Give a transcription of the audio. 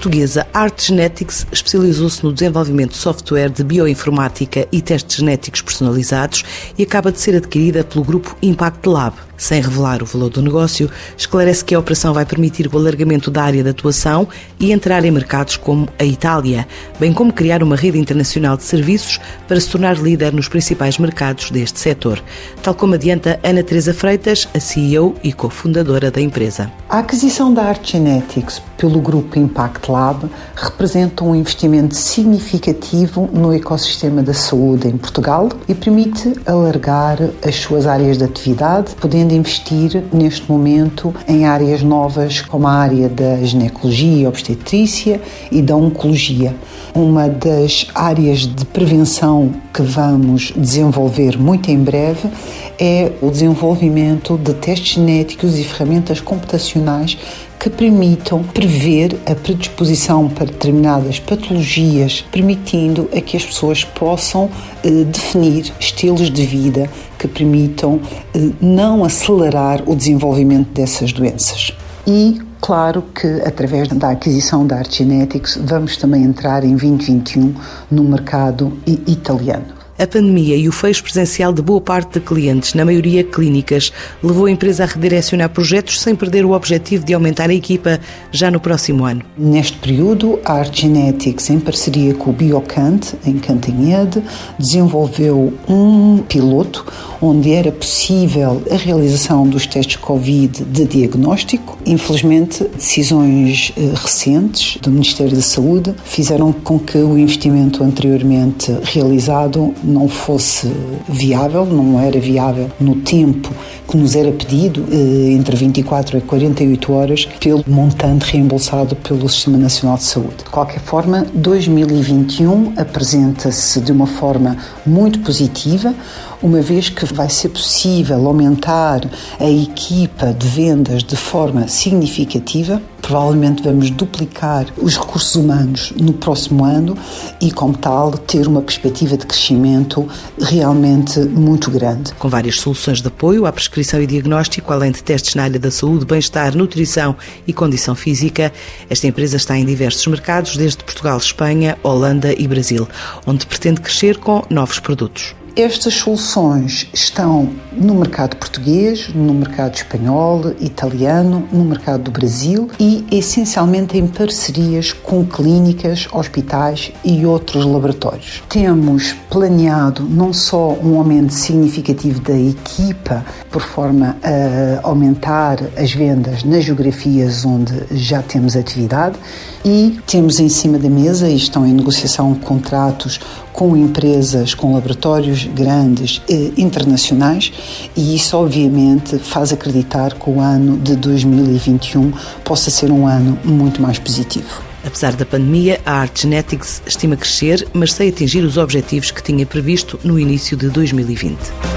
portuguesa Art Genetics especializou-se no desenvolvimento de software de bioinformática e testes genéticos personalizados e acaba de ser adquirida pelo grupo Impact Lab. Sem revelar o valor do negócio, esclarece que a operação vai permitir o alargamento da área de atuação e entrar em mercados como a Itália, bem como criar uma rede internacional de serviços para se tornar líder nos principais mercados deste setor, tal como adianta Ana Teresa Freitas, a CEO e cofundadora da empresa. A aquisição da Art Genetics pelo grupo Impact Lab representa um investimento significativo no ecossistema da saúde em Portugal e permite alargar as suas áreas de atividade, podendo investir neste momento em áreas novas como a área da ginecologia obstetrícia e da oncologia. Uma das áreas de prevenção que vamos desenvolver muito em breve é o desenvolvimento de testes genéticos e ferramentas computacionais que permitam prever a predisposição para determinadas patologias, permitindo a que as pessoas possam eh, definir estilos de vida que permitam eh, não acelerar o desenvolvimento dessas doenças. E Claro que, através da aquisição da Art Genetics, vamos também entrar em 2021 no mercado italiano. A pandemia e o fecho presencial de boa parte de clientes, na maioria clínicas, levou a empresa a redirecionar projetos sem perder o objetivo de aumentar a equipa já no próximo ano. Neste período, a Art Genetics, em parceria com o Biocant, em Cantanhede, desenvolveu um piloto onde era possível a realização dos testes Covid de diagnóstico. Infelizmente, decisões eh, recentes do Ministério da Saúde fizeram com que o investimento anteriormente realizado não fosse viável, não era viável no tempo que nos era pedido, eh, entre 24 e 48 horas, pelo montante reembolsado pelo Sistema Nacional de Saúde. De qualquer forma, 2021 apresenta-se de uma forma muito positiva, uma vez que vai ser possível aumentar a equipa de vendas de forma significativa. Provavelmente vamos duplicar os recursos humanos no próximo ano e, como tal, ter uma perspectiva de crescimento realmente muito grande. Com várias soluções de apoio à prescrição e diagnóstico, além de testes na área da saúde, bem-estar, nutrição e condição física, esta empresa está em diversos mercados, desde Portugal, Espanha, Holanda e Brasil, onde pretende crescer com novos produtos. Estas soluções estão no mercado português, no mercado espanhol, italiano, no mercado do Brasil e essencialmente em parcerias com clínicas, hospitais e outros laboratórios. Temos planeado não só um aumento significativo da equipa, por forma a aumentar as vendas nas geografias onde já temos atividade, e temos em cima da mesa e estão em negociação contratos com empresas, com laboratórios grandes e internacionais, e isso obviamente faz acreditar que o ano de 2021 possa ser um ano muito mais positivo. Apesar da pandemia, a Art Genetics estima crescer, mas sem atingir os objetivos que tinha previsto no início de 2020.